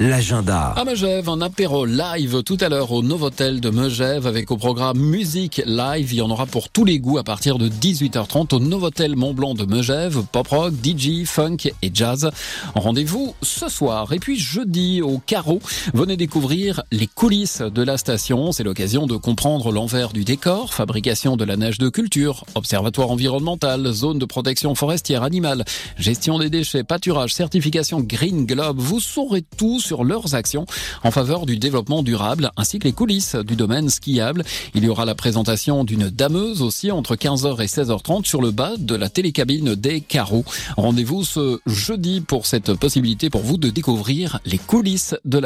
l'agenda. À Megève, un apéro live tout à l'heure au Novotel de Megève avec au programme musique live. Il y en aura pour tous les goûts à partir de 18h30 au Novotel Mont Blanc de Megève. Pop rock, DJ, funk et jazz. Rendez-vous ce soir. Et puis jeudi au Carreau, venez découvrir les coulisses de la station. C'est l'occasion de comprendre l'envers du décor, fabrication de la neige de culture, observatoire environnemental, zone de protection forestière animale, gestion des déchets, pâturage, certification Green Globe. Vous saurez tout sur leurs actions en faveur du développement durable ainsi que les coulisses du domaine skiable. Il y aura la présentation d'une dameuse aussi entre 15h et 16h30 sur le bas de la télécabine des carreaux. Rendez-vous ce jeudi pour cette possibilité pour vous de découvrir les coulisses de la